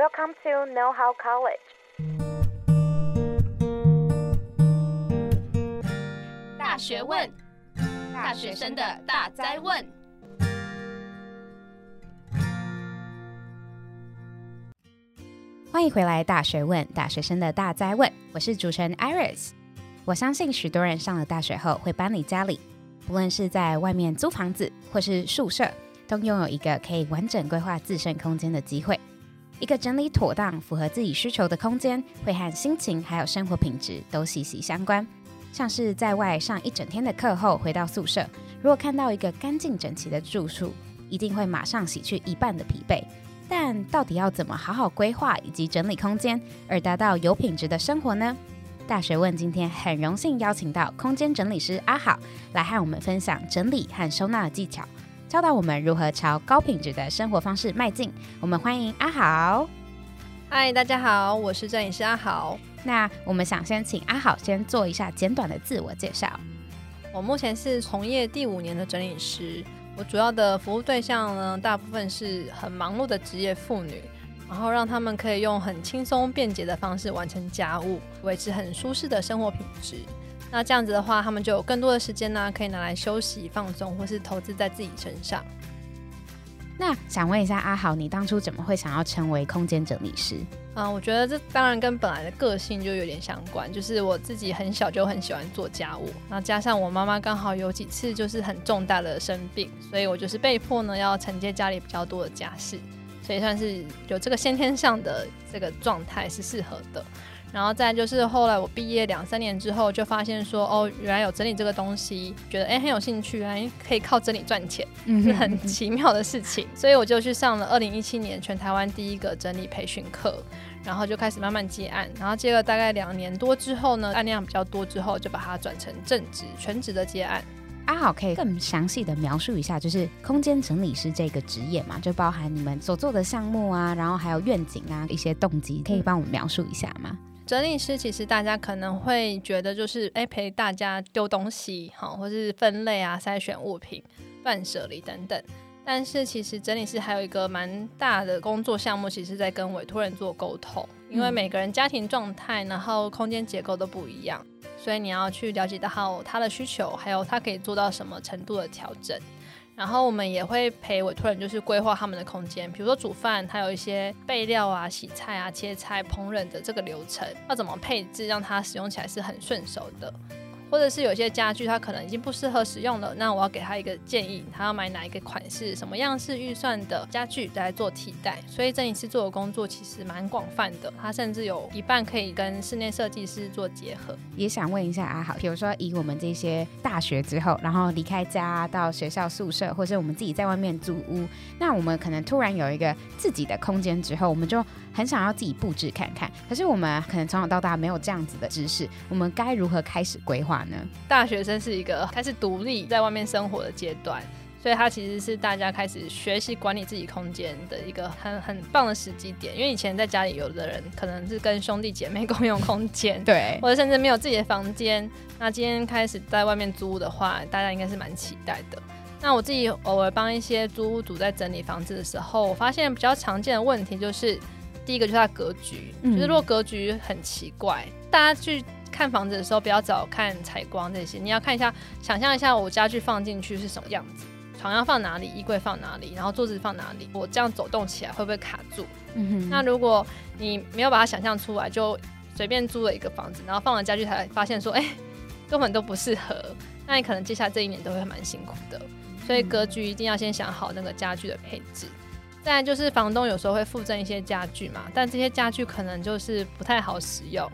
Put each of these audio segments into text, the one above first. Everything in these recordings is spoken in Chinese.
Welcome to Know How College。大学问，大学生的大灾问。欢迎回来，《大学问》大学生的大灾问。我是主持人 Iris。我相信许多人上了大学后会搬离家里，不论是在外面租房子或是宿舍，都拥有一个可以完整规划自身空间的机会。一个整理妥当、符合自己需求的空间，会和心情还有生活品质都息息相关。像是在外上一整天的课后回到宿舍，如果看到一个干净整齐的住处，一定会马上洗去一半的疲惫。但到底要怎么好好规划以及整理空间，而达到有品质的生活呢？大学问今天很荣幸邀请到空间整理师阿好来和我们分享整理和收纳的技巧。教导我们如何朝高品质的生活方式迈进。我们欢迎阿好。嗨，大家好，我是整理师阿好。那我们想先请阿好先做一下简短的自我介绍。我目前是从业第五年的整理师，我主要的服务对象呢，大部分是很忙碌的职业妇女，然后让他们可以用很轻松便捷的方式完成家务，维持很舒适的生活品质。那这样子的话，他们就有更多的时间呢，可以拿来休息、放松，或是投资在自己身上。那想问一下阿豪，你当初怎么会想要成为空间整理师？啊、呃，我觉得这当然跟本来的个性就有点相关，就是我自己很小就很喜欢做家务，那加上我妈妈刚好有几次就是很重大的生病，所以我就是被迫呢要承接家里比较多的家事，所以算是有这个先天上的这个状态是适合的。然后再就是后来我毕业两三年之后，就发现说哦，原来有整理这个东西，觉得哎很有兴趣，哎可以靠整理赚钱，是很奇妙的事情。所以我就去上了二零一七年全台湾第一个整理培训课，然后就开始慢慢接案，然后接了大概两年多之后呢，案量比较多之后，就把它转成正职全职的接案。阿好可以更详细的描述一下，就是空间整理师这个职业嘛，就包含你们所做的项目啊，然后还有愿景啊，一些动机，可以帮我们描述一下吗？整理师其实大家可能会觉得就是哎陪大家丢东西哈，或是分类啊、筛选物品、断舍离等等。但是其实整理师还有一个蛮大的工作项目，其实在跟委托人做沟通，因为每个人家庭状态，然后空间结构都不一样，所以你要去了解到他的需求，还有他可以做到什么程度的调整。然后我们也会陪委托人，就是规划他们的空间，比如说煮饭，还有一些备料啊、洗菜啊、切菜、烹饪的这个流程，要怎么配置，让它使用起来是很顺手的。或者是有些家具，它可能已经不适合使用了，那我要给他一个建议，他要买哪一个款式、什么样式预算的家具来做替代。所以这一次做的工作其实蛮广泛的，他甚至有一半可以跟室内设计师做结合。也想问一下阿好，比如说以我们这些大学之后，然后离开家到学校宿舍，或者我们自己在外面租屋，那我们可能突然有一个自己的空间之后，我们就很想要自己布置看看。可是我们可能从小到大没有这样子的知识，我们该如何开始规划呢？大学生是一个开始独立在外面生活的阶段，所以它其实是大家开始学习管理自己空间的一个很很棒的时机点。因为以前在家里，有的人可能是跟兄弟姐妹 共用空间，对，或者甚至没有自己的房间。那今天开始在外面租的话，大家应该是蛮期待的。那我自己偶尔帮一些租屋主在整理房子的时候，我发现比较常见的问题就是，第一个就是它格局，嗯、就是如果格局很奇怪，大家去。看房子的时候，不要找看采光这些，你要看一下，想象一下我家具放进去是什么样子，床要放哪里，衣柜放哪里，然后桌子放哪里，我这样走动起来会不会卡住？嗯哼。那如果你没有把它想象出来，就随便租了一个房子，然后放了家具才发现说，哎、欸，根本都不适合，那你可能接下来这一年都会蛮辛苦的。所以格局一定要先想好那个家具的配置。再来就是房东有时候会附赠一些家具嘛，但这些家具可能就是不太好使用。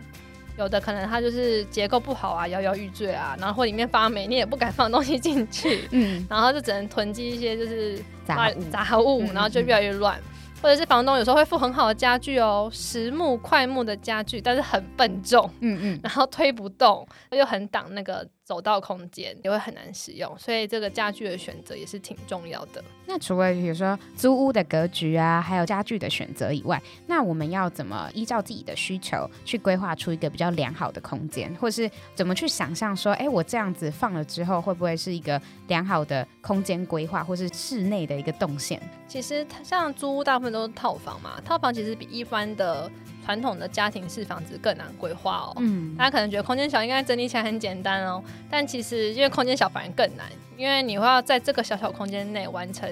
有的可能它就是结构不好啊，摇摇欲坠啊，然后或里面发霉，你也不敢放东西进去，嗯，然后就只能囤积一些就是杂物，杂物，然后就越来越乱。嗯嗯或者是房东有时候会附很好的家具哦，实木、桧木的家具，但是很笨重，嗯嗯，然后推不动，又很挡那个走道空间，也会很难使用。所以这个家具的选择也是挺重要的。那除了比如说租屋的格局啊，还有家具的选择以外，那我们要怎么依照自己的需求去规划出一个比较良好的空间，或是怎么去想象说，哎，我这样子放了之后，会不会是一个良好的空间规划，或是室内的一个动线？其实像租屋大部分都是套房嘛，套房其实比一般的传统的家庭式房子更难规划哦。嗯，大家可能觉得空间小，应该整理起来很简单哦。但其实因为空间小反而更难，因为你会要在这个小小空间内完成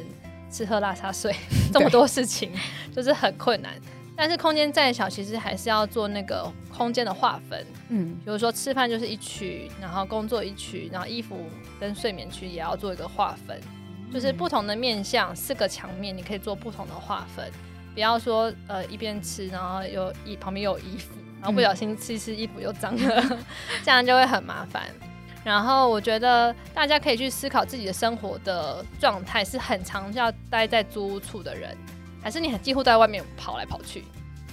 吃喝拉撒睡 这么多事情，就是很困难。但是空间再小，其实还是要做那个空间的划分。嗯，比如说吃饭就是一区，然后工作一区，然后衣服跟睡眠区也要做一个划分，就是不同的面向，四个墙面你可以做不同的划分。不要说呃一边吃，然后有衣旁边有衣服，然后不小心吃一吃衣服又脏了，嗯、这样就会很麻烦。然后我觉得大家可以去思考自己的生活的状态，是很常要待在租屋处的人，还是你很几乎在外面跑来跑去？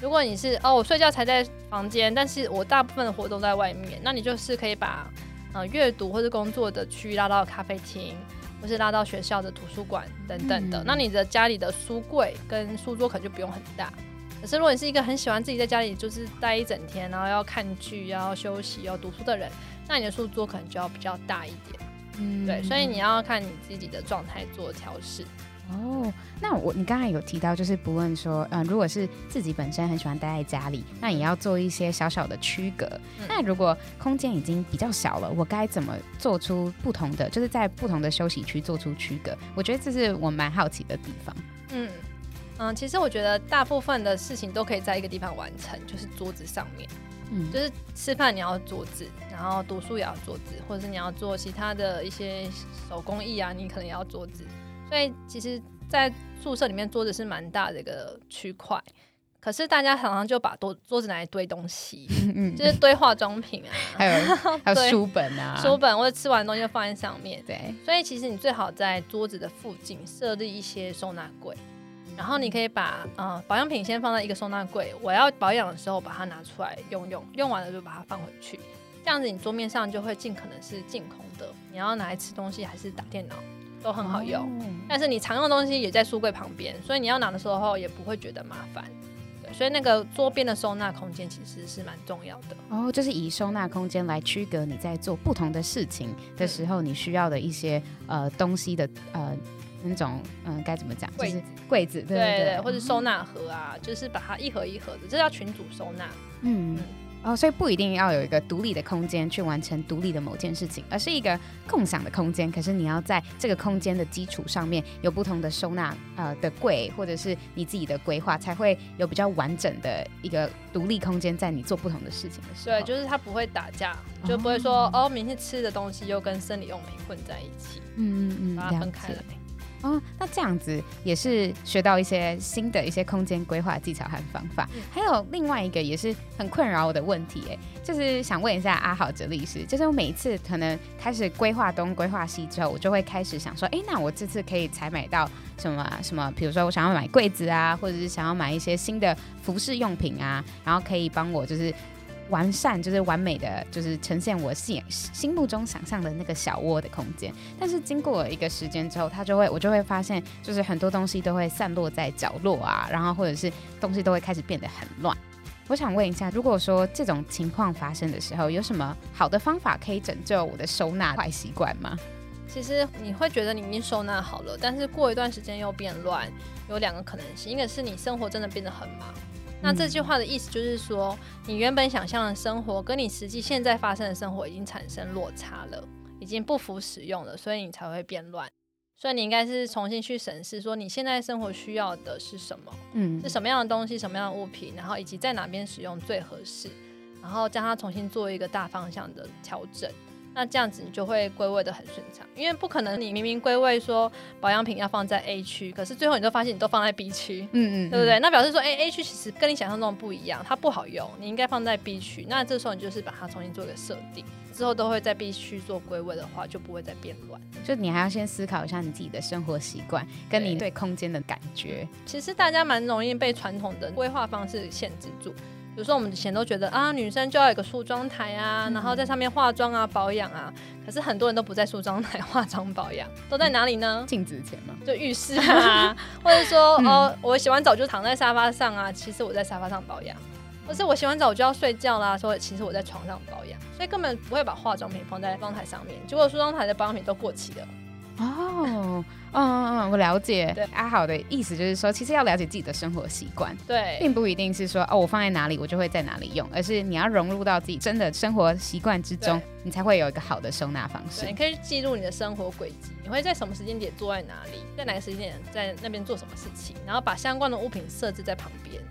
如果你是哦，我睡觉才在房间，但是我大部分的活动在外面，那你就是可以把呃阅读或者工作的区域拉到咖啡厅。或是拉到学校的图书馆等等的，嗯、那你的家里的书柜跟书桌可能就不用很大。可是如果你是一个很喜欢自己在家里就是待一整天，然后要看剧、要休息、要读书的人，那你的书桌可能就要比较大一点。嗯，对，所以你要看你自己的状态做调适。哦，那我你刚才有提到，就是不论说，嗯、呃，如果是自己本身很喜欢待在家里，那也要做一些小小的区隔。嗯、那如果空间已经比较小了，我该怎么做出不同的，就是在不同的休息区做出区隔？我觉得这是我蛮好奇的地方。嗯嗯，其实我觉得大部分的事情都可以在一个地方完成，就是桌子上面。嗯，就是吃饭你要桌子，然后读书也要桌子，或者是你要做其他的一些手工艺啊，你可能也要桌子。所以其实，在宿舍里面桌子是蛮大的一个区块，可是大家常常就把桌桌子拿来堆东西，嗯、就是堆化妆品啊，还有还有书本啊，书本或者吃完东西就放在上面。对，所以其实你最好在桌子的附近设立一些收纳柜，然后你可以把呃保养品先放在一个收纳柜，我要保养的时候把它拿出来用用，用完了就把它放回去，这样子你桌面上就会尽可能是净空的。你要拿来吃东西还是打电脑？都很好用，哦、但是你常用的东西也在书柜旁边，所以你要拿的时候也不会觉得麻烦。对，所以那个桌边的收纳空间其实是蛮重要的。哦，就是以收纳空间来区隔你在做不同的事情的时候，你需要的一些呃东西的呃那种嗯该怎么讲？柜子，柜子，对对对，对对或者收纳盒啊，嗯、就是把它一盒一盒的，这叫群组收纳。嗯。嗯哦，所以不一定要有一个独立的空间去完成独立的某件事情，而是一个共享的空间。可是你要在这个空间的基础上面有不同的收纳呃的柜，或者是你自己的规划，才会有比较完整的一个独立空间，在你做不同的事情的时候。对，就是它不会打架，就不会说哦，哦，明天吃的东西又跟生理用品混在一起。嗯嗯嗯，把它分开了。哦，那这样子也是学到一些新的一些空间规划技巧和方法。嗯、还有另外一个也是很困扰我的问题，哎，就是想问一下阿豪哲律师，就是我每一次可能开始规划东规划西之后，我就会开始想说，哎，那我这次可以采买到什么什么？比如说我想要买柜子啊，或者是想要买一些新的服饰用品啊，然后可以帮我就是。完善就是完美的，就是呈现我心心目中想象的那个小窝的空间。但是经过一个时间之后，它就会我就会发现，就是很多东西都会散落在角落啊，然后或者是东西都会开始变得很乱。我想问一下，如果说这种情况发生的时候，有什么好的方法可以拯救我的收纳坏习惯吗？其实你会觉得你已经收纳好了，但是过一段时间又变乱，有两个可能性，一个是你生活真的变得很忙。那这句话的意思就是说，你原本想象的生活跟你实际现在发生的生活已经产生落差了，已经不符使用了，所以你才会变乱。所以你应该是重新去审视，说你现在生活需要的是什么，嗯，是什么样的东西，什么样的物品，然后以及在哪边使用最合适，然后将它重新做一个大方向的调整。那这样子你就会归位的很顺畅，因为不可能你明明归位说保养品要放在 A 区，可是最后你都发现你都放在 B 区，嗯，嗯嗯，对不对？那表示说，哎，A 区其实跟你想象中不一样，它不好用，你应该放在 B 区。那这时候你就是把它重新做一个设定，之后都会在 B 区做归位的话，就不会再变乱。就你还要先思考一下你自己的生活习惯，跟你对空间的感觉。其实大家蛮容易被传统的规划方式限制住。比如说我们以前都觉得啊，女生就要有个梳妆台啊，然后在上面化妆啊、保养啊。可是很多人都不在梳妆台化妆保养，都在哪里呢？镜子前吗？就浴室啊，或者说哦，我洗完澡就躺在沙发上啊，其实我在沙发上保养。或是我洗完澡我就要睡觉啦，所以其实我在床上保养，所以根本不会把化妆品放在梳妆台上面。结果梳妆台的保养品都过期了。哦，嗯嗯嗯，我了解。对，阿好的意思就是说，其实要了解自己的生活习惯，对，并不一定是说哦，我放在哪里我就会在哪里用，而是你要融入到自己真的生活习惯之中，你才会有一个好的收纳方式。你可以记录你的生活轨迹，你会在什么时间点坐在哪里，在哪个时间点在那边做什么事情，然后把相关的物品设置在旁边，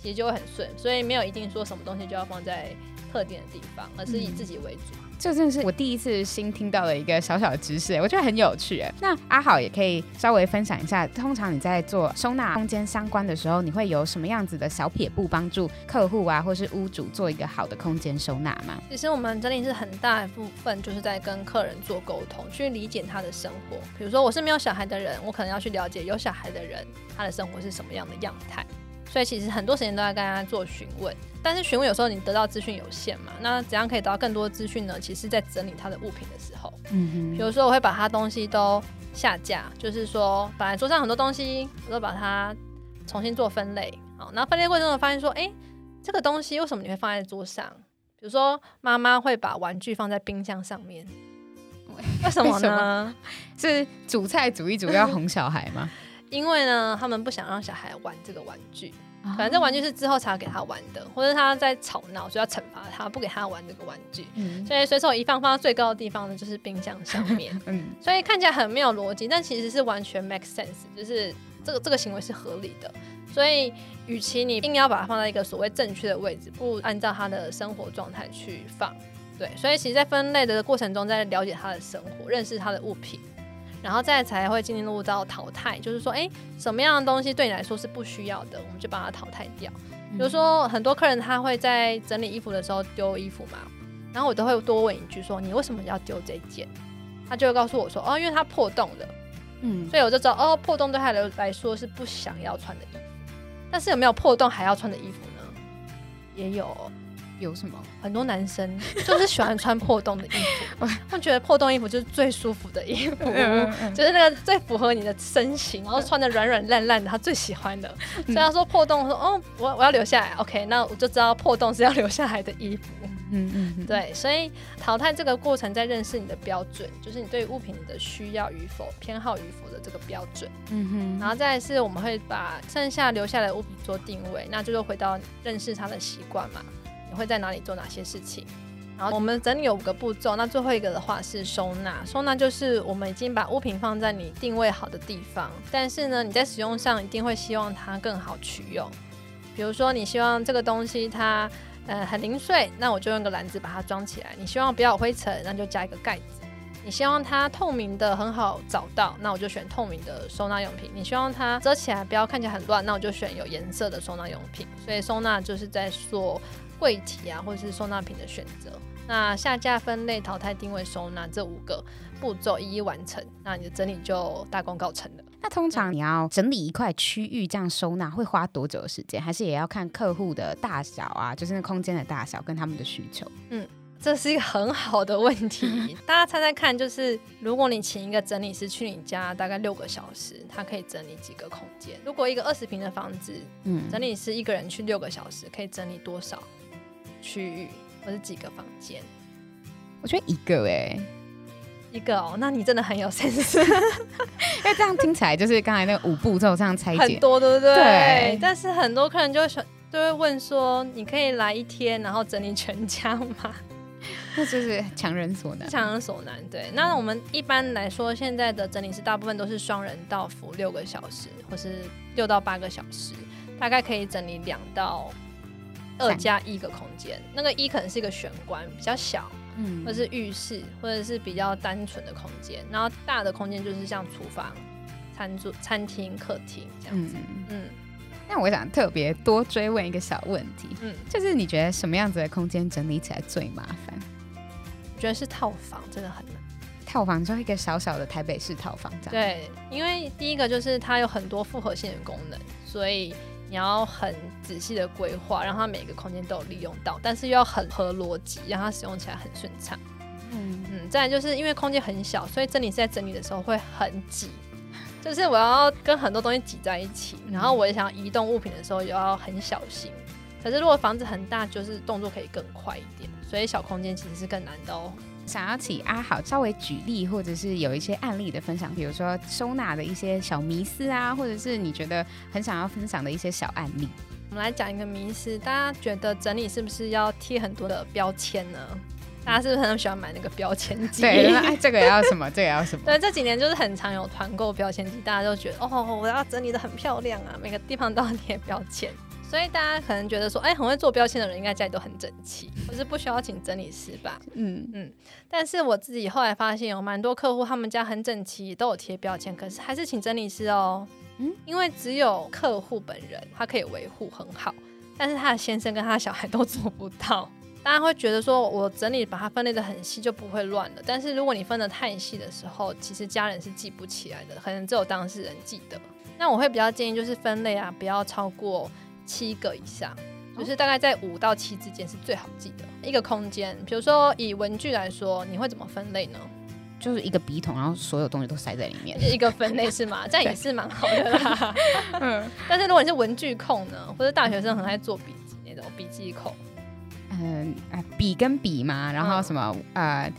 其实就会很顺。所以没有一定说什么东西就要放在特定的地方，而是以自己为主。嗯这真的是我第一次新听到的一个小小的知识，我觉得很有趣。那阿好也可以稍微分享一下，通常你在做收纳空间相关的时候，你会有什么样子的小撇步帮助客户啊，或是屋主做一个好的空间收纳吗？其实我们整理是很大一部分就是在跟客人做沟通，去理解他的生活。比如说我是没有小孩的人，我可能要去了解有小孩的人他的生活是什么样的样态。所以其实很多时间都在跟他做询问，但是询问有时候你得到资讯有限嘛，那怎样可以得到更多资讯呢？其实在整理他的物品的时候，嗯哼，比如说我会把他东西都下架，就是说本来桌上很多东西，我都把它重新做分类，好，那分类过程中发现说，哎，这个东西为什么你会放在桌上？比如说妈妈会把玩具放在冰箱上面，为什么呢？是煮菜煮一煮要哄小孩吗？因为呢，他们不想让小孩玩这个玩具，反正这玩具是之后才要给他玩的，或者他在吵闹，所以要惩罚他，不给他玩这个玩具。嗯，所以随手一放，放到最高的地方呢，就是冰箱上面。嗯，所以看起来很没有逻辑，但其实是完全 make sense，就是这个这个行为是合理的。所以，与其你硬要把它放在一个所谓正确的位置，不如按照他的生活状态去放。对，所以其实，在分类的过程中，在了解他的生活，认识他的物品。然后再才会进入到淘汰，就是说，哎，什么样的东西对你来说是不需要的，我们就把它淘汰掉。比如说，很多客人他会在整理衣服的时候丢衣服嘛，然后我都会多问一句说，你为什么要丢这件？他就会告诉我说，哦，因为它破洞了。嗯，所以我就知道，哦，破洞对他来说是不想要穿的衣服。但是有没有破洞还要穿的衣服呢？也有。有什么？很多男生 就是喜欢穿破洞的衣服，他们觉得破洞衣服就是最舒服的衣服，就是那个最符合你的身形，然后穿的软软烂烂的，他最喜欢的。所以他说破洞，说哦，我我要留下来，OK，那我就知道破洞是要留下来的衣服。嗯嗯嗯，对，所以淘汰这个过程在认识你的标准，就是你对物品的需要与否、偏好与否的这个标准。嗯哼，然后再来是我们会把剩下留下来的物品做定位，那就是回到认识他的习惯嘛。你会在哪里做哪些事情？然后我们整理有五个步骤，那最后一个的话是收纳。收纳就是我们已经把物品放在你定位好的地方，但是呢，你在使用上一定会希望它更好取用。比如说，你希望这个东西它呃很零碎，那我就用个篮子把它装起来。你希望不要有灰尘，那就加一个盖子。你希望它透明的很好找到，那我就选透明的收纳用品。你希望它遮起来不要看起来很乱，那我就选有颜色的收纳用品。所以收纳就是在做。柜体啊，或者是收纳品的选择，那下架、分类、淘汰、定位、收纳这五个步骤一一完成，那你的整理就大功告成了。那通常你要整理一块区域这样收纳会花多久的时间？还是也要看客户的大小啊，就是那空间的大小跟他们的需求？嗯，这是一个很好的问题。大家猜猜看，就是如果你请一个整理师去你家，大概六个小时，他可以整理几个空间？如果一个二十平的房子，嗯，整理师一个人去六个小时，可以整理多少？区域或是几个房间？我觉得一个哎、欸，一个哦，那你真的很有 sense，因为这样听起来就是刚才那个五步骤这样拆解很多，对不对？对。但是很多客人就会都会问说，你可以来一天，然后整理全家吗？那就是强人所难，强人所难。对。那我们一般来说，现在的整理师大部分都是双人到服六个小时，或是六到八个小时，大概可以整理两到。二加一个空间，那个一可能是一个玄关，比较小，嗯，或者是浴室，或者是比较单纯的空间。然后大的空间就是像厨房、餐桌、餐厅、客厅这样子。嗯，嗯，那我想特别多追问一个小问题，嗯，就是你觉得什么样子的空间整理起来最麻烦？我觉得是套房，真的很难。套房就一个小小的台北市套房这样。对，因为第一个就是它有很多复合性的功能，所以你要很仔细的规划，让它每个空间都有利用到，但是又要很合逻辑，让它使用起来很顺畅。嗯嗯，再来就是因为空间很小，所以整理师在整理的时候会很挤，就是我要跟很多东西挤在一起，然后我也想要移动物品的时候也要很小心。可是如果房子很大，就是动作可以更快一点，所以小空间其实是更难的哦。想要请阿好稍微举例，或者是有一些案例的分享，比如说收纳的一些小迷思啊，或者是你觉得很想要分享的一些小案例。我们来讲一个迷思，大家觉得整理是不是要贴很多的标签呢？大家是不是很喜欢买那个标签机？对，哎，这个要什么？这个要什么？对，这几年就是很常有团购标签机，大家都觉得哦，我要整理的很漂亮啊，每个地方都要贴标签。所以大家可能觉得说，哎、欸，很会做标签的人应该家里都很整齐，或是不需要请整理师吧？嗯嗯。但是我自己后来发现，有蛮多客户他们家很整齐，都有贴标签，可是还是请整理师哦。嗯，因为只有客户本人他可以维护很好，但是他的先生跟他的小孩都做不到。大家会觉得说，我整理把它分类的很细就不会乱了。但是如果你分的太细的时候，其实家人是记不起来的，可能只有当事人记得。那我会比较建议就是分类啊，不要超过。七个以上，就是大概在五到七之间是最好记的一个空间。比如说以文具来说，你会怎么分类呢？就是一个笔筒，然后所有东西都塞在里面，一个分类是吗？这样也是蛮好的啦。嗯，但是如果你是文具控呢，或者大学生很爱做笔记那种笔记控，嗯，笔跟笔嘛，然后什么、嗯、呃，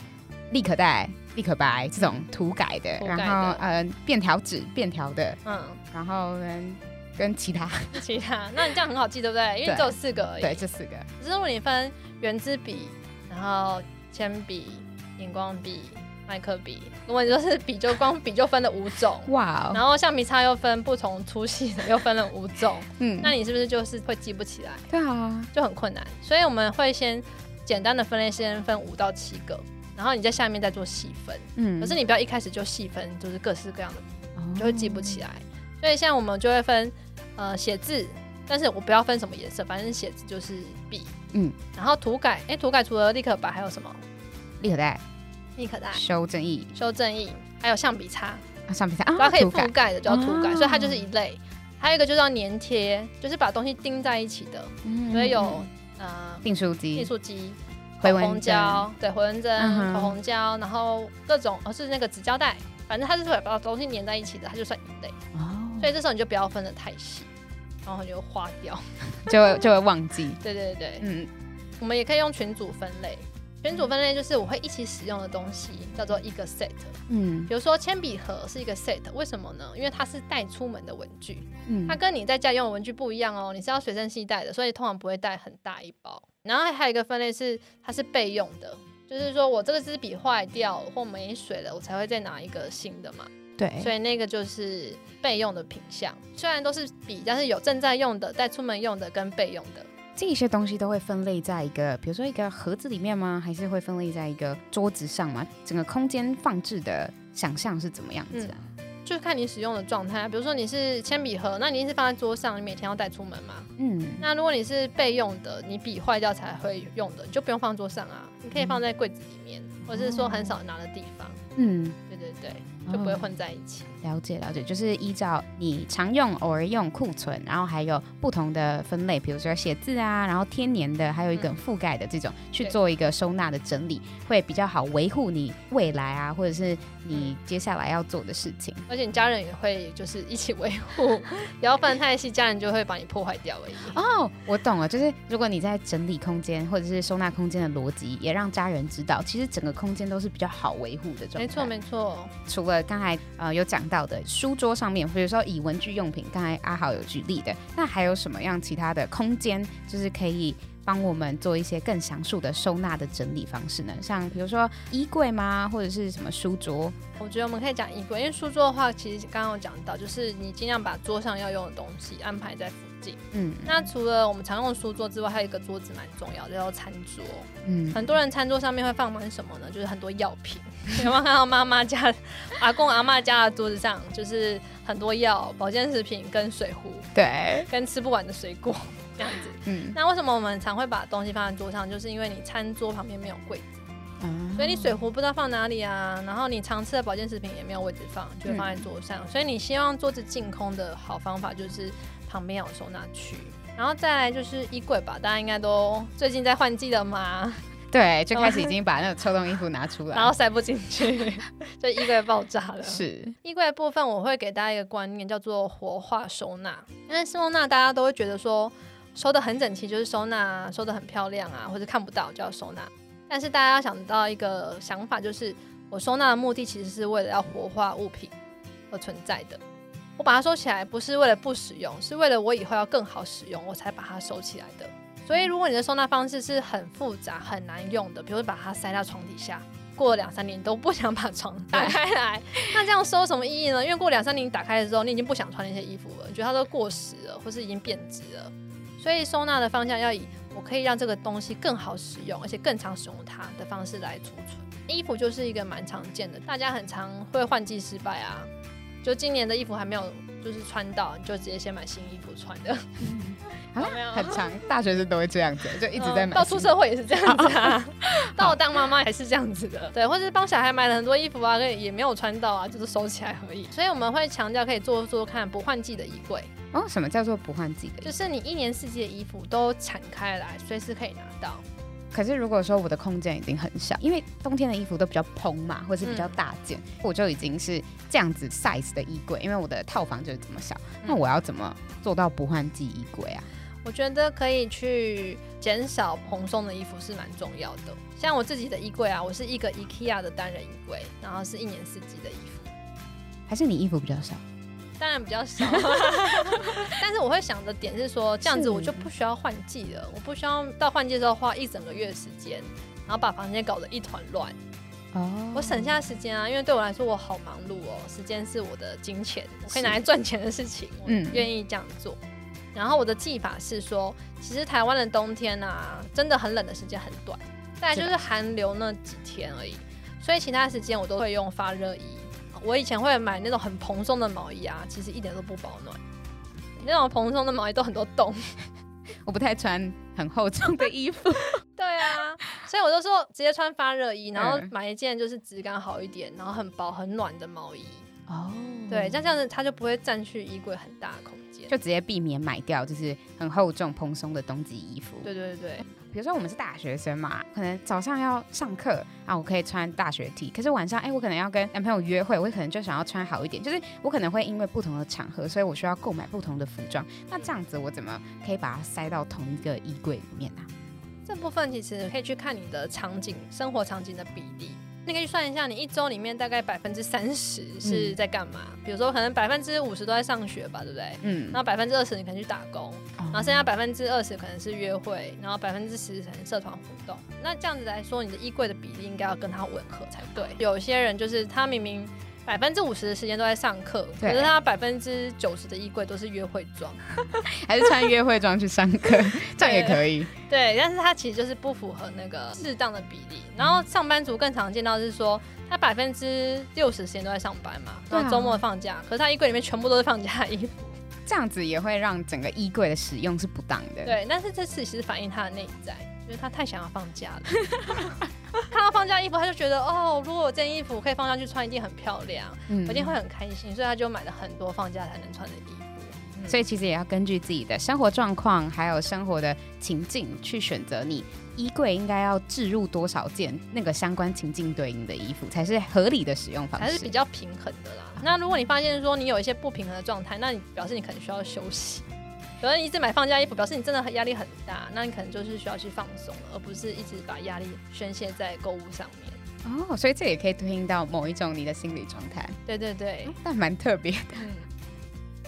立可带、立可白这种涂改的，改的然后呃，便条纸、便条的，嗯，然后嗯。跟其他 其他，那你这样很好记，对不对？因为只有四个而已。对，这四个。只是如果你分圆珠笔，然后铅笔、荧光笔、麦克笔，如果你说是笔，就光笔就分了五种。哇。然后橡皮擦又分不同粗细的，又分了五种。嗯。那你是不是就是会记不起来？对啊，就很困难。所以我们会先简单的分类，先分五到七个，然后你在下面再做细分。嗯。可是你不要一开始就细分，就是各式各样的，就会记不起来。哦、所以像我们就会分。呃，写字，但是我不要分什么颜色，反正写字就是笔，嗯，然后涂改，哎，涂改除了立可白还有什么？立可带，立可带，修正液，修正液，还有橡皮擦，啊，橡皮擦，它可以覆盖的叫涂改，所以它就是一类。还有一个就是要粘贴，就是把东西钉在一起的，嗯所以有呃订书机、订书机、回纹胶，对，回纹针、口红胶，然后各种，哦，是那个纸胶带，反正它是会把东西粘在一起的，它就算一类。哦，所以这时候你就不要分的太细。然后就花掉，就会就会忘记。对对对，嗯，我们也可以用群组分类。群组分类就是我会一起使用的东西叫做一个 set。嗯，比如说铅笔盒是一个 set，为什么呢？因为它是带出门的文具，嗯，它跟你在家用的文具不一样哦。你是要随身携带的，所以通常不会带很大一包。然后还有一个分类是它是备用的，就是说我这个支笔坏掉或没水了，我才会再拿一个新的嘛。对，所以那个就是备用的品相，虽然都是笔，但是有正在用的、带出门用的跟备用的，这些东西都会分类在一个，比如说一个盒子里面吗？还是会分类在一个桌子上吗？整个空间放置的想象是怎么样子啊？嗯，就是看你使用的状态。比如说你是铅笔盒，那你一定是放在桌上，你每天要带出门嘛。嗯，那如果你是备用的，你笔坏掉才会用的，你就不用放桌上啊，你可以放在柜子里面，嗯，或者是说很少拿的地方。嗯，对对对。就不会混在一起。了解了解，就是依照你常用、偶尔用、库存，然后还有不同的分类，比如说写字啊，然后天年的，还有一个覆盖的这种，嗯、去做一个收纳的整理，会比较好维护你未来啊，或者是你接下来要做的事情。而且你家人也会就是一起维护，不要犯太细，家人就会把你破坏掉而已。哦，我懂了，就是如果你在整理空间或者是收纳空间的逻辑，也让家人知道，其实整个空间都是比较好维护的状态。没错没错，除了刚才呃有讲到的书桌上面，比如说以文具用品，刚才阿豪有举例的，那还有什么样其他的空间，就是可以帮我们做一些更详述的收纳的整理方式呢？像比如说衣柜吗，或者是什么书桌？我觉得我们可以讲衣柜，因为书桌的话，其实刚刚有讲到，就是你尽量把桌上要用的东西安排在。嗯，那除了我们常用的书桌之外，还有一个桌子蛮重要的，叫餐桌。嗯，很多人餐桌上面会放满什么呢？就是很多药品。有没有看到妈妈家、阿公阿妈家的桌子上，就是很多药、保健食品跟水壶，对，跟吃不完的水果这样子。嗯，那为什么我们常会把东西放在桌上？就是因为你餐桌旁边没有柜子，嗯，所以你水壶不知道放哪里啊，然后你常吃的保健食品也没有位置放，就会放在桌上。嗯、所以你希望桌子净空的好方法就是旁边有收纳区，然后再来就是衣柜吧，大家应该都最近在换季了嘛。对，就开始已经把那个秋冬衣服拿出来，然后塞不进去，就衣柜爆炸了。是衣柜的部分，我会给大家一个观念，叫做活化收纳。因为收纳大家都会觉得说收的很整齐就是收纳，收的很漂亮啊，或者看不到就要收纳。但是大家要想到一个想法，就是我收纳的目的其实是为了要活化物品而存在的。我把它收起来不是为了不使用，是为了我以后要更好使用，我才把它收起来的。所以，如果你的收纳方式是很复杂、很难用的，比如把它塞到床底下，过了两三年都不想把床打开来，那这样收什么意义呢？因为过两三年你打开的时候，你已经不想穿那些衣服了，你觉得它都过时了，或是已经变质了。所以，收纳的方向要以我可以让这个东西更好使用，而且更常使用它的方式来储存。衣服就是一个蛮常见的，大家很常会换季失败啊，就今年的衣服还没有就是穿到，你就直接先买新衣服穿的。啊，很长，大学生都会这样子，就一直在买。到出社会也是这样子啊 到我当妈妈还是这样子的，对，或者是帮小孩买了很多衣服啊，也没有穿到啊，就是收起来而已。所以我们会强调可以做做看不换季的衣柜。哦，什么叫做不换季的？就是你一年四季的衣服都敞开来，随时可以拿到。可是如果说我的空间已经很小，因为冬天的衣服都比较蓬嘛，或是比较大件，嗯、我就已经是这样子 size 的衣柜，因为我的套房就是这么小，嗯、那我要怎么做到不换季衣柜啊？我觉得可以去减少蓬松的衣服是蛮重要的。像我自己的衣柜啊，我是一个 IKEA 的单人衣柜，然后是一年四季的衣服。还是你衣服比较少？当然比较少，但是我会想的点是说，这样子我就不需要换季了，我不需要到换季的时候花一整个月时间，然后把房间搞得一团乱。哦，我省下时间啊，因为对我来说我好忙碌哦，时间是我的金钱，我可以拿来赚钱的事情，我愿意这样做。嗯然后我的技法是说，其实台湾的冬天啊，真的很冷的时间很短，大概就是寒流那几天而已，所以其他时间我都会用发热衣。我以前会买那种很蓬松的毛衣啊，其实一点都不保暖。那种蓬松的毛衣都很多洞，我不太穿很厚重的衣服。对啊，所以我就说直接穿发热衣，然后买一件就是质感好一点，然后很薄很暖的毛衣。哦，对，像这样子它就不会占据衣柜很大的空间，就直接避免买掉就是很厚重蓬松的冬季衣服。对对对，比如说我们是大学生嘛，可能早上要上课啊，我可以穿大学 T，可是晚上哎，我可能要跟男朋友约会，我可能就想要穿好一点，就是我可能会因为不同的场合，所以我需要购买不同的服装。那这样子我怎么可以把它塞到同一个衣柜里面呢？这部分其实可以去看你的场景，生活场景的比例。你可以算一下，你一周里面大概百分之三十是在干嘛？嗯、比如说，可能百分之五十都在上学吧，对不对？嗯。然后百分之二十你可能去打工，哦、然后剩下百分之二十可能是约会，然后百分之十可能社团活动。那这样子来说，你的衣柜的比例应该要跟它吻合才对。有些人就是他明明。百分之五十的时间都在上课，可是他百分之九十的衣柜都是约会装，还是穿约会装去上课，这样也可以。对，但是他其实就是不符合那个适当的比例。然后上班族更常见到是说，他百分之六十时间都在上班嘛，然后周末放假，可是他衣柜里面全部都是放假的衣服，这样子也会让整个衣柜的使用是不当的。对，但是这次其实反映他的内在。就是他太想要放假了，看到放假衣服，他就觉得哦，如果我这件衣服可以放下去穿，一定很漂亮，嗯、我一定会很开心，所以他就买了很多放假才能穿的衣服。嗯、所以其实也要根据自己的生活状况，还有生活的情境去选择你衣柜应该要置入多少件那个相关情境对应的衣服，才是合理的使用方式，还是比较平衡的啦。那如果你发现说你有一些不平衡的状态，那你表示你可能需要休息。可能一直买放假衣服，表示你真的压力很大，那你可能就是需要去放松，而不是一直把压力宣泄在购物上面。哦，所以这也可以对应到某一种你的心理状态。对对对，哦、但蛮特别的。嗯，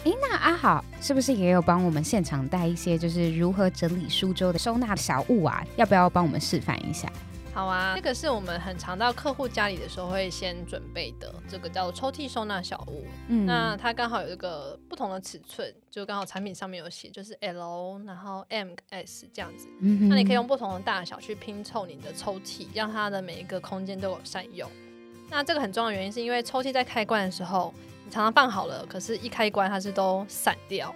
哎，那阿好是不是也有帮我们现场带一些就是如何整理书桌的收纳小物啊？要不要帮我们示范一下？好啊，这个是我们很常到客户家里的时候会先准备的，这个叫抽屉收纳小物。嗯，那它刚好有一个不同的尺寸，就刚好产品上面有写，就是 L，然后 M、S 这样子。嗯，那你可以用不同的大小去拼凑你的抽屉，让它的每一个空间都有善用。那这个很重要的原因是因为抽屉在开关的时候，你常常放好了，可是一开关它是都散掉。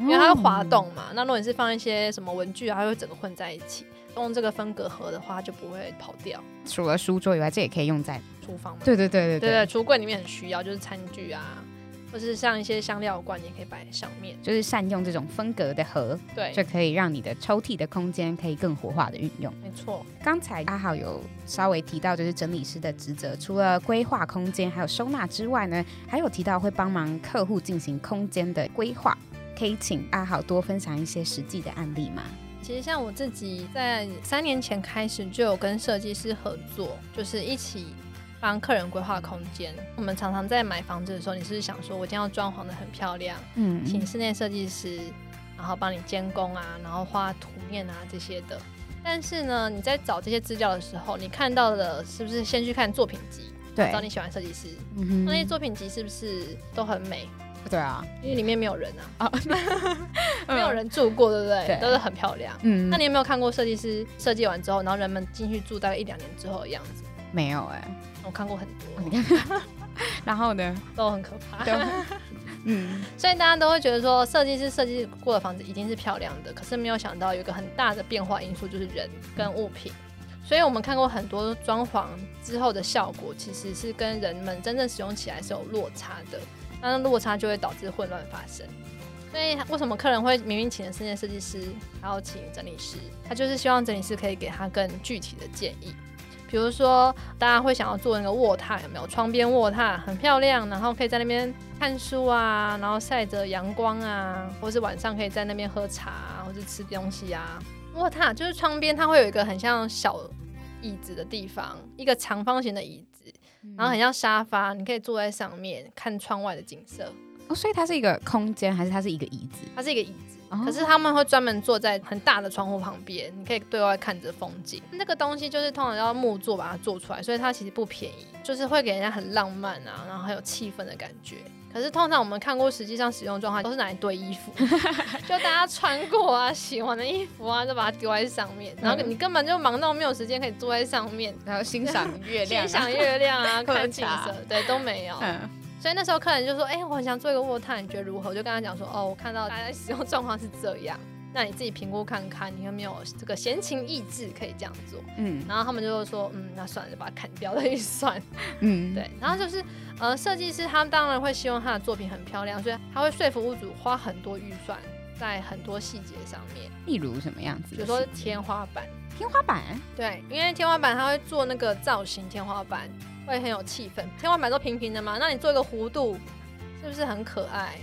因为它会滑动嘛。那如果你是放一些什么文具啊，它会整个混在一起。用这个分隔盒的话，就不会跑掉。除了书桌以外，这也可以用在厨房对对对对，对，橱柜里面很需要，就是餐具啊。或是像一些香料罐，也可以摆在上面，就是善用这种分隔的盒，对，就可以让你的抽屉的空间可以更活化的运用。没错，刚才阿豪有稍微提到，就是整理师的职责，除了规划空间还有收纳之外呢，还有提到会帮忙客户进行空间的规划。可以请阿豪多分享一些实际的案例吗？其实像我自己在三年前开始就有跟设计师合作，就是一起。帮客人规划空间，我们常常在买房子的时候，你是想说，我今天要装潢的很漂亮，嗯，请室内设计师，然后帮你监工啊，然后画图面啊这些的。但是呢，你在找这些资料的时候，你看到的是不是先去看作品集，对，找你喜欢设计师，嗯，那些作品集是不是都很美？对啊，因为里面没有人啊，啊没有人住过，对不对？对，都是很漂亮。嗯，那你有没有看过设计师设计完之后，然后人们进去住大概一两年之后的样子？没有哎、欸。我看过很多，然后呢，都很可怕。嗯，所以大家都会觉得说，设计师设计过的房子一定是漂亮的，可是没有想到有一个很大的变化因素就是人跟物品。所以我们看过很多装潢之后的效果，其实是跟人们真正使用起来是有落差的，那落差就会导致混乱发生。所以为什么客人会明明请了室内设计师，然后请整理师？他就是希望整理师可以给他更具体的建议。比如说，大家会想要做那个卧榻，有没有？窗边卧榻很漂亮，然后可以在那边看书啊，然后晒着阳光啊，或是晚上可以在那边喝茶啊，或是吃东西啊。卧榻就是窗边，它会有一个很像小椅子的地方，一个长方形的椅子，然后很像沙发，你可以坐在上面看窗外的景色。哦，所以它是一个空间，还是它是一个椅子？它是一个椅子。可是他们会专门坐在很大的窗户旁边，你可以对外看着风景。那个东西就是通常要木做把它做出来，所以它其实不便宜，就是会给人家很浪漫啊，然后很有气氛的感觉。可是通常我们看过实际上使用状态都是拿来堆衣服，就大家穿过啊、洗完的衣服啊，就把它丢在上面，然后你根本就忙到没有时间可以坐在上面，然后欣赏月 亮、欣赏月亮啊、看景色，对，都没有。所以那时候客人就说：“哎、欸，我很想做一个卧榻，你觉得如何？”我就跟他讲说：“哦，我看到大家使用状况是这样，那你自己评估看看，你有没有这个闲情逸致可以这样做？”嗯，然后他们就说：“嗯，那算了，就把它砍掉了预算。”嗯，对。然后就是呃，设计师他们当然会希望他的作品很漂亮，所以他会说服屋主花很多预算在很多细节上面。例如什么样子？比如说天花板。天花板？对，因为天花板他会做那个造型，天花板会很有气氛。天花板都平平的嘛，那你做一个弧度。是不是很可爱？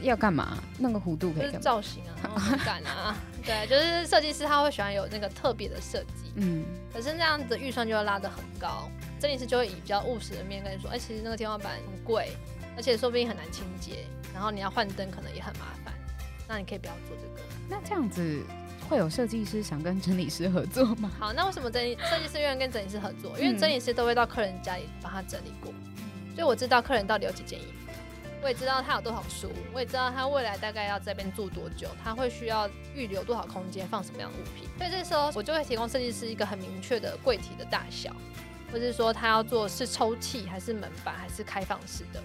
要干嘛？弄个弧度可以？就是造型啊，然后质感啊，对，就是设计师他会喜欢有那个特别的设计。嗯，可是那样子预算就要拉得很高，整理师就会以比较务实的面跟你说，哎、欸，其实那个天花板很贵，而且说不定很难清洁，然后你要换灯可能也很麻烦，那你可以不要做这个。那这样子会有设计师想跟整理师合作吗？好，那为什么整理设计师愿意跟整理师合作？因为整理师都会到客人家里帮他整理过，所以我知道客人到底有几件衣服。我也知道他有多少书，我也知道他未来大概要在这边住多久，他会需要预留多少空间放什么样的物品。所以这时候我就会提供设计师一个很明确的柜体的大小，或是说他要做是抽屉还是门板还是开放式的。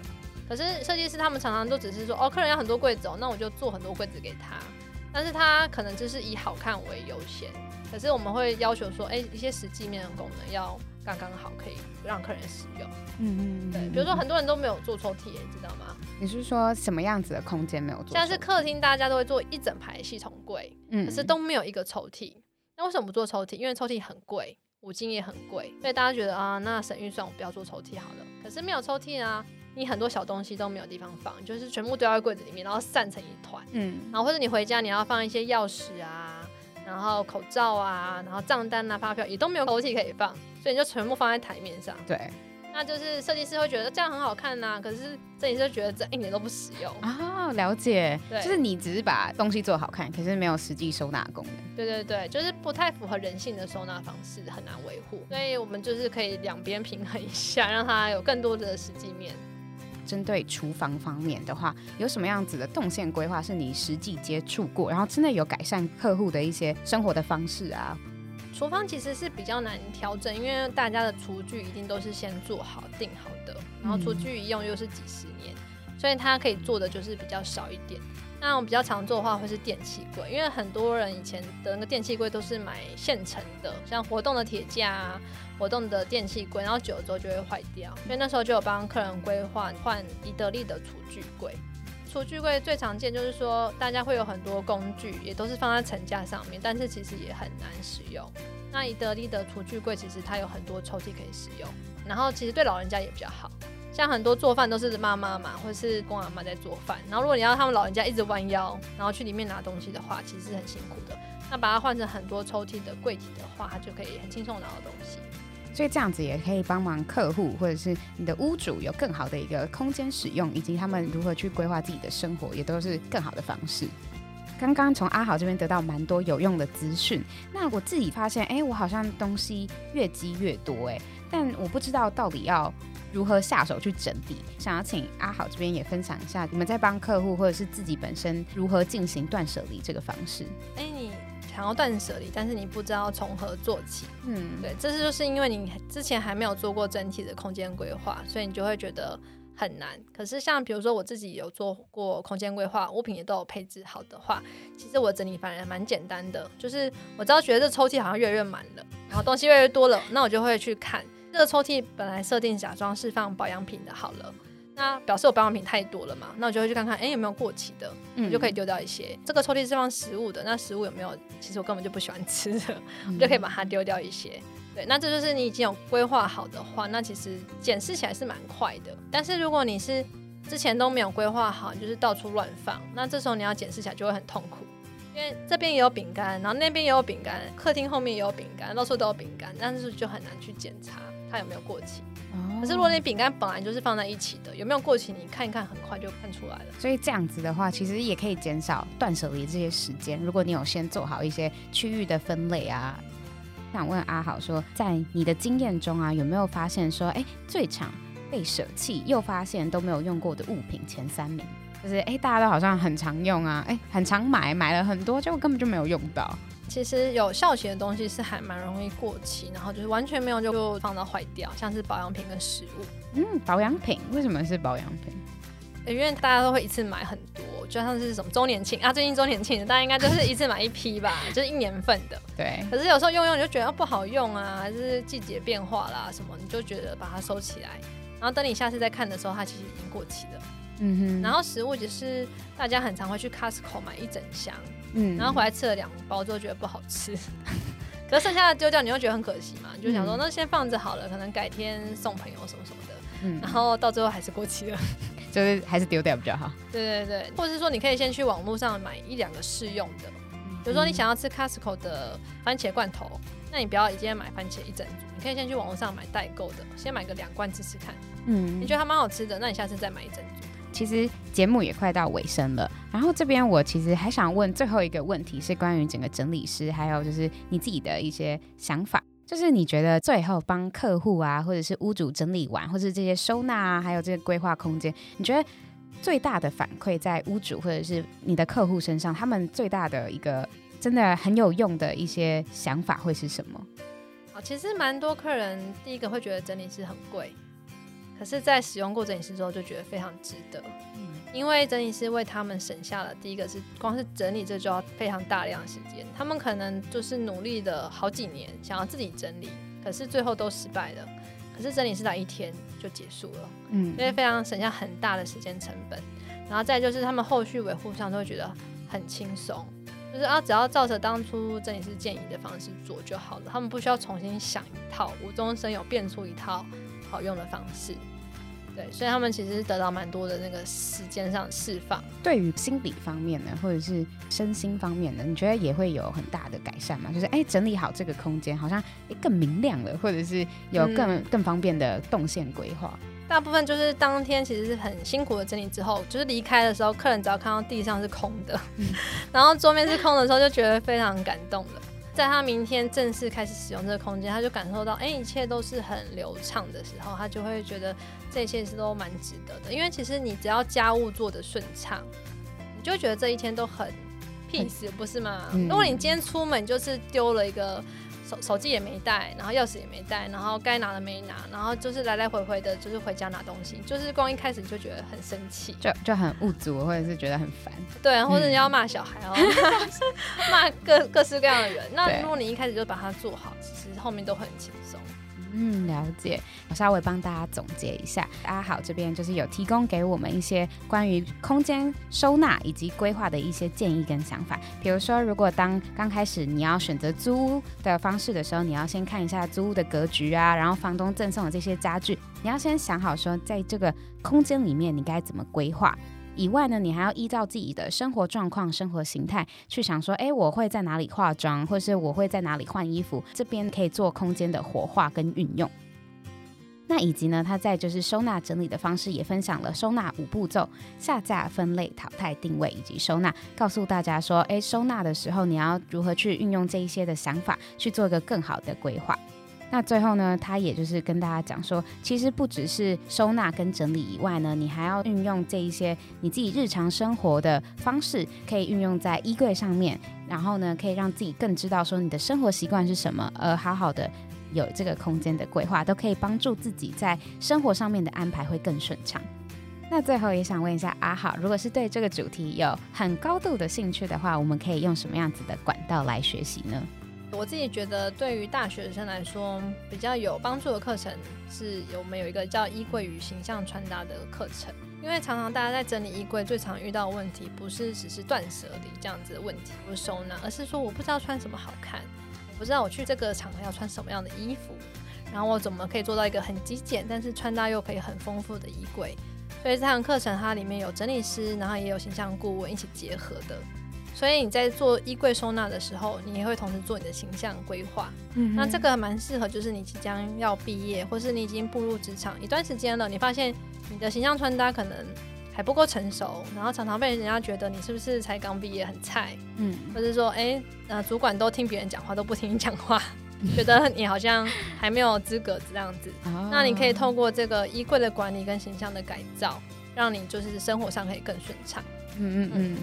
可是设计师他们常常都只是说，哦，客人要很多柜子哦，那我就做很多柜子给他。但是它可能就是以好看为优先。可是我们会要求说，哎、欸，一些实际面的功能要刚刚好，可以让客人使用。嗯嗯，对。比如说很多人都没有做抽屉，你知道吗？你是说什么样子的空间没有做？像是客厅，大家都会做一整排系统柜，嗯，可是都没有一个抽屉。那为什么不做抽屉？因为抽屉很贵，五金也很贵，所以大家觉得啊，那省预算，我不要做抽屉好了。可是没有抽屉啊，你很多小东西都没有地方放，就是全部丢在柜子里面，然后散成一团。嗯，然后或者你回家你要放一些钥匙啊。然后口罩啊，然后账单啊、发票也都没有抽屉可以放，所以你就全部放在台面上。对，那就是设计师会觉得这样很好看呐、啊，可是设计师就觉得这一点都不实用啊。了解，对，就是你只是把东西做好看，可是没有实际收纳功能。对对对，就是不太符合人性的收纳方式，很难维护。所以我们就是可以两边平衡一下，让它有更多的实际面。针对厨房方面的话，有什么样子的动线规划是你实际接触过，然后真的有改善客户的一些生活的方式啊？厨房其实是比较难调整，因为大家的厨具一定都是先做好定好的，然后厨具一用又是几十年，所以它可以做的就是比较少一点。那我比较常做的话会是电器柜，因为很多人以前的那个电器柜都是买现成的，像活动的铁架啊、活动的电器柜，然后久了之后就会坏掉，所以那时候就有帮客人规划换宜得利的厨具柜。厨具柜最常见就是说，大家会有很多工具，也都是放在层架上面，但是其实也很难使用。那宜得利的厨具柜其实它有很多抽屉可以使用，然后其实对老人家也比较好。像很多做饭都是妈妈嘛，或者是公阿妈在做饭，然后如果你要他们老人家一直弯腰，然后去里面拿东西的话，其实是很辛苦的。那把它换成很多抽屉的柜体的话，它就可以很轻松拿到东西。所以这样子也可以帮忙客户或者是你的屋主有更好的一个空间使用，以及他们如何去规划自己的生活，也都是更好的方式。刚刚从阿豪这边得到蛮多有用的资讯，那我自己发现，哎，我好像东西越积越多，哎，但我不知道到底要。如何下手去整理？想要请阿好这边也分享一下，你们在帮客户或者是自己本身如何进行断舍离这个方式？哎、欸，你想要断舍离，但是你不知道从何做起。嗯，对，这是就是因为你之前还没有做过整体的空间规划，所以你就会觉得很难。可是像比如说我自己有做过空间规划，物品也都有配置好的话，其实我整理反而蛮简单的。就是我只要觉得这抽屉好像越来越满了，然后东西越来越多了，那我就会去看。这个抽屉本来设定假装是放保养品的，好了，那表示我保养品太多了嘛，那我就会去看看，哎，有没有过期的，嗯，就可以丢掉一些。这个抽屉是放食物的，那食物有没有？其实我根本就不喜欢吃的，我就可以把它丢掉一些。对，那这就是你已经有规划好的话，那其实检视起来是蛮快的。但是如果你是之前都没有规划好，就是到处乱放，那这时候你要检视起来就会很痛苦。因为这边也有饼干，然后那边也有饼干，客厅后面也有饼干，到处都有饼干，但是就很难去检查它有没有过期。哦。可是如果你饼干本来就是放在一起的，有没有过期，你看一看，很快就看出来了。所以这样子的话，其实也可以减少断舍离这些时间。如果你有先做好一些区域的分类啊，想问阿豪说，在你的经验中啊，有没有发现说，哎，最常被舍弃又发现都没有用过的物品前三名？就是哎，大家都好像很常用啊，哎，很常买，买了很多，结果根本就没有用到。其实有效期的东西是还蛮容易过期，然后就是完全没有就放到坏掉，像是保养品跟食物。嗯，保养品为什么是保养品？因为大家都会一次买很多，就像是什么周年庆啊，最近周年庆，大家应该就是一次买一批吧，就是一年份的。对。可是有时候用用你就觉得不好用啊，还是季节变化啦什么，你就觉得把它收起来，然后等你下次再看的时候，它其实已经过期了。嗯哼，然后食物就是大家很常会去 Costco 买一整箱，嗯，然后回来吃了两包之后觉得不好吃，可是剩下的丢掉你又觉得很可惜嘛，你就想说那先放着好了，可能改天送朋友什么什么的，嗯，然后到最后还是过期了，就是还是丢掉比较好。对对对，或者是说你可以先去网络上买一两个试用的，比如说你想要吃 Costco 的番茄罐头，那你不要一定要买番茄一整组，你可以先去网络上买代购的，先买个两罐吃吃看，嗯，你觉得它蛮好吃的，那你下次再买一整组。其实节目也快到尾声了，然后这边我其实还想问最后一个问题，是关于整个整理师，还有就是你自己的一些想法，就是你觉得最后帮客户啊，或者是屋主整理完，或者是这些收纳啊，还有这些规划空间，你觉得最大的反馈在屋主或者是你的客户身上，他们最大的一个真的很有用的一些想法会是什么？啊，其实蛮多客人第一个会觉得整理师很贵。可是，在使用过整理师之后，就觉得非常值得。嗯，因为整理师为他们省下了第一个是光是整理这就要非常大量的时间，他们可能就是努力了好几年想要自己整理，可是最后都失败了。可是整理师来一天就结束了，嗯，因为非常省下很大的时间成本。然后再就是他们后续维护上都会觉得很轻松，就是啊，只要照着当初整理师建议的方式做就好了，他们不需要重新想一套，无中生有变出一套。好用的方式，对，所以他们其实是得到蛮多的那个时间上释放。对于心理方面呢，或者是身心方面的，你觉得也会有很大的改善吗？就是哎、欸，整理好这个空间，好像哎更明亮了，或者是有更、嗯、更方便的动线规划。大部分就是当天其实是很辛苦的整理之后，就是离开的时候，客人只要看到地上是空的，嗯、然后桌面是空的时候，就觉得非常感动了。在他明天正式开始使用这个空间，他就感受到，哎、欸，一切都是很流畅的时候，他就会觉得这一切是都蛮值得的。因为其实你只要家务做得顺畅，你就觉得这一天都很 peace，不是吗？嗯、如果你今天出门就是丢了一个手手机也没带，然后钥匙也没带，然后该拿的没拿，然后就是来来回回的，就是回家拿东西，就是光一开始就觉得很生气，就就很无助，或者是觉得很烦。对，或者你要骂小孩哦，骂、嗯、各各式各样的人。那如果你一开始就把它做好，其实后面都很轻松。嗯，了解。我稍微帮大家总结一下，阿好这边就是有提供给我们一些关于空间收纳以及规划的一些建议跟想法。比如说，如果当刚开始你要选择租屋的方式的时候，你要先看一下租屋的格局啊，然后房东赠送的这些家具，你要先想好说，在这个空间里面你该怎么规划。以外呢，你还要依照自己的生活状况、生活形态去想说，哎，我会在哪里化妆，或是我会在哪里换衣服，这边可以做空间的活化跟运用。那以及呢，他在就是收纳整理的方式也分享了收纳五步骤：下架、分类、淘汰、定位以及收纳，告诉大家说，哎，收纳的时候你要如何去运用这一些的想法，去做一个更好的规划。那最后呢，他也就是跟大家讲说，其实不只是收纳跟整理以外呢，你还要运用这一些你自己日常生活的方式，可以运用在衣柜上面，然后呢，可以让自己更知道说你的生活习惯是什么，而好好的有这个空间的规划，都可以帮助自己在生活上面的安排会更顺畅。那最后也想问一下阿好，如果是对这个主题有很高度的兴趣的话，我们可以用什么样子的管道来学习呢？我自己觉得，对于大学生来说，比较有帮助的课程是有没有一个叫“衣柜与形象穿搭”的课程。因为常常大家在整理衣柜，最常遇到的问题不是只是断舍离这样子的问题，不是收纳，而是说我不知道穿什么好看，我不知道我去这个场合要穿什么样的衣服，然后我怎么可以做到一个很极简，但是穿搭又可以很丰富的衣柜。所以这堂课程它里面有整理师，然后也有形象顾问一起结合的。所以你在做衣柜收纳的时候，你也会同时做你的形象规划。嗯，那这个蛮适合，就是你即将要毕业，或是你已经步入职场一段时间了，你发现你的形象穿搭可能还不够成熟，然后常常被人家觉得你是不是才刚毕业很菜，嗯，或者说，哎、欸，呃，主管都听别人讲话，都不听你讲话，觉得你好像还没有资格这样子。哦、那你可以透过这个衣柜的管理跟形象的改造，让你就是生活上可以更顺畅。嗯嗯嗯。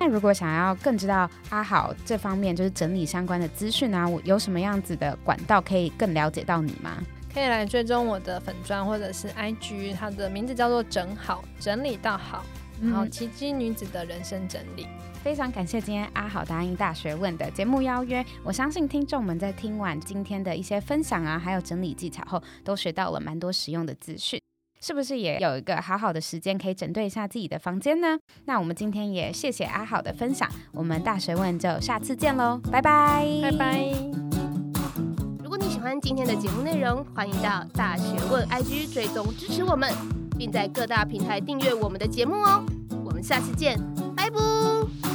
那如果想要更知道阿好这方面就是整理相关的资讯啊，我有什么样子的管道可以更了解到你吗？可以来追踪我的粉专或者是 IG，它的名字叫做整好整理到好，然后奇迹女子的人生整理。嗯，非常感谢今天阿好答应大学问的节目邀约，我相信听众们在听完今天的一些分享啊，还有整理技巧后，都学到了蛮多实用的资讯。是不是也有一个好好的时间可以整顿一下自己的房间呢？那我们今天也谢谢阿好的分享，我们大学问就下次见喽，拜拜拜拜。如果你喜欢今天的节目内容，欢迎到大学问 IG 追踪支持我们，并在各大平台订阅我们的节目哦。我们下次见，拜拜。